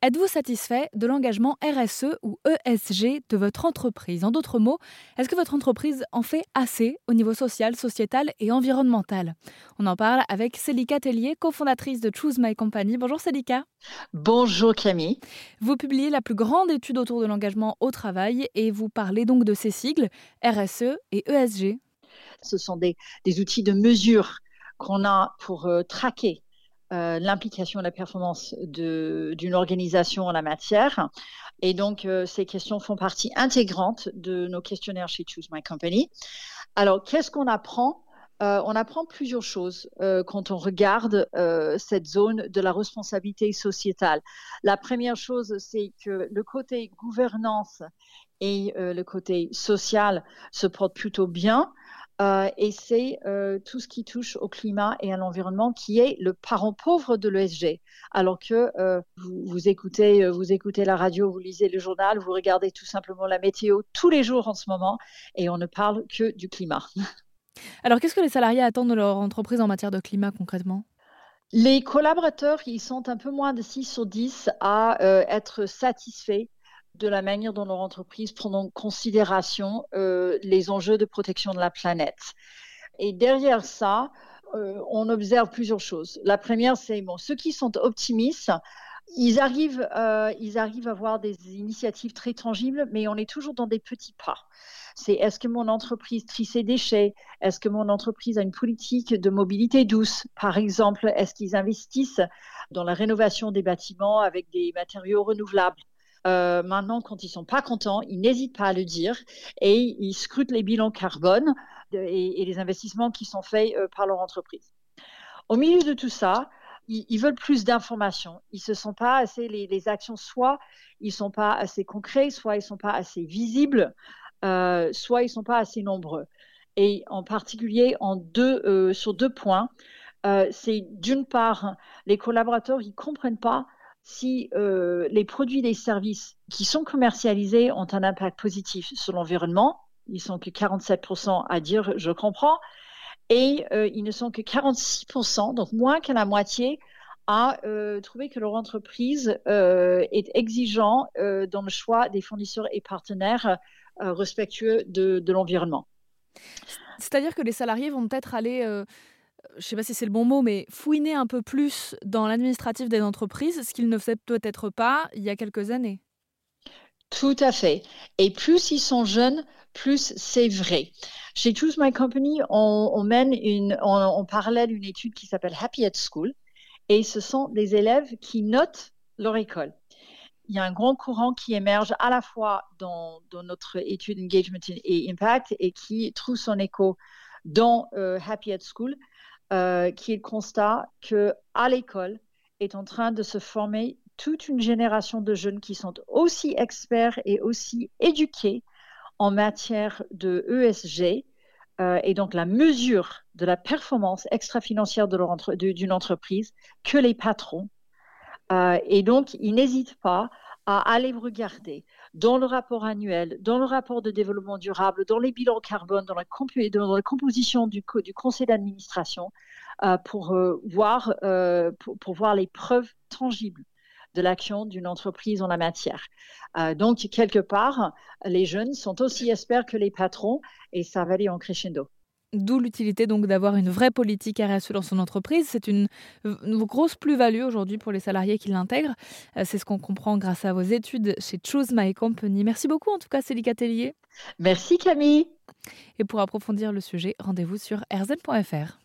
Êtes-vous satisfait de l'engagement RSE ou ESG de votre entreprise? En d'autres mots, est-ce que votre entreprise en fait assez au niveau social, sociétal et environnemental? On en parle avec Célika Tellier, cofondatrice de Choose My Company. Bonjour Célika. Bonjour Camille. Vous publiez la plus grande étude autour de l'engagement au travail et vous parlez donc de ces sigles, RSE et ESG. Ce sont des, outils de mesure qu'on a pour euh, traquer euh, l'implication et la performance d'une organisation en la matière. Et donc, euh, ces questions font partie intégrante de nos questionnaires chez Choose My Company. Alors, qu'est-ce qu'on apprend? Euh, on apprend plusieurs choses quand on regarde cette zone de la responsabilité sociétale. La première chose, c'est que le côté gouvernance et le côté social se portent plutôt bien. Euh, et c'est euh, tout ce qui touche au climat et à l'environnement qui est le parent pauvre de l'ESG. Alors que euh, vous, écoutez, vous écoutez la radio, vous lisez le journal, vous regardez tout simplement la météo tous les jours en ce moment et on ne parle que du climat. Alors qu'est-ce que les salariés attendent de leur entreprise en matière de climat concrètement? Les collaborateurs, ils sont un peu moins de 6 sur 10 à être satisfaits de la manière dont nos entreprises prennent en considération euh, les enjeux de protection de la planète. Et derrière ça, euh, on observe plusieurs choses. La première, c'est bon, ceux qui sont optimistes, ils arrivent, euh, à avoir des initiatives très tangibles, mais on est toujours dans des petits pas. C'est est-ce que mon entreprise trie ses déchets? Est-ce que mon entreprise a une politique de mobilité douce? Par exemple, est-ce qu'ils investissent dans la rénovation des bâtiments avec des matériaux renouvelables? Euh, maintenant, quand ils sont pas contents, ils n'hésitent pas à le dire et ils scrutent les bilans carbone et, les investissements qui sont faits euh, par leur entreprise. Au milieu de tout ça, ils, veulent plus d'informations. Ils se sont pas assez les, actions, soit ils sont pas assez concrets, soit ils sont pas assez visibles, euh, soit ils sont pas assez nombreux. Et en particulier sur deux points, c'est d'une part les collaborateurs ils comprennent pas si euh, les produits et services qui sont commercialisés ont un impact positif sur l'environnement, ils sont que 47% à dire je comprends, et euh, ils ne sont que 46%, donc moins que la moitié, à euh, trouver que leur entreprise est exigeant dans le choix des fournisseurs et partenaires respectueux de l'environnement. C'est-à-dire que les salariés vont peut-être aller je ne sais pas si c'est le bon mot, mais fouiner un peu plus dans l'administratif des entreprises, ce qu'ils ne faisaient peut-être pas il y a quelques années. Tout à fait. Et plus ils sont jeunes, plus c'est vrai. Chez Choose My Company, on, mène une, on, parallèle une étude qui s'appelle Happy at School, et ce sont des élèves qui notent leur école. Il y a un grand courant qui émerge à la fois dans, notre étude Engagement et Impact et qui trouve son écho dans euh, Happy at School, euh, qui est le constat que à l'école est en train de se former toute une génération de jeunes qui sont aussi experts et aussi éduqués en matière de ESG euh, et donc la mesure de la performance extra-financière d'une entreprise que les patrons. Et donc, ils n'hésitent pas à aller regarder dans le rapport annuel, dans le rapport de développement durable, dans les bilans carbone, dans la, composition du, conseil d'administration, euh, pour, euh, voir, euh, pour, voir les preuves tangibles de l'action d'une entreprise en la matière. donc, quelque part, les jeunes sont aussi experts que les patrons et ça va aller en crescendo. D'où l'utilité donc d'avoir une vraie politique RSE dans son entreprise. C'est une, grosse plus-value aujourd'hui pour les salariés qui l'intègrent. Euh, c'est ce qu'on comprend grâce à vos études chez Choose My Company. Merci beaucoup en tout cas Célica Tellier. Merci Camille. Et pour approfondir le sujet, rendez-vous sur rzn.fr.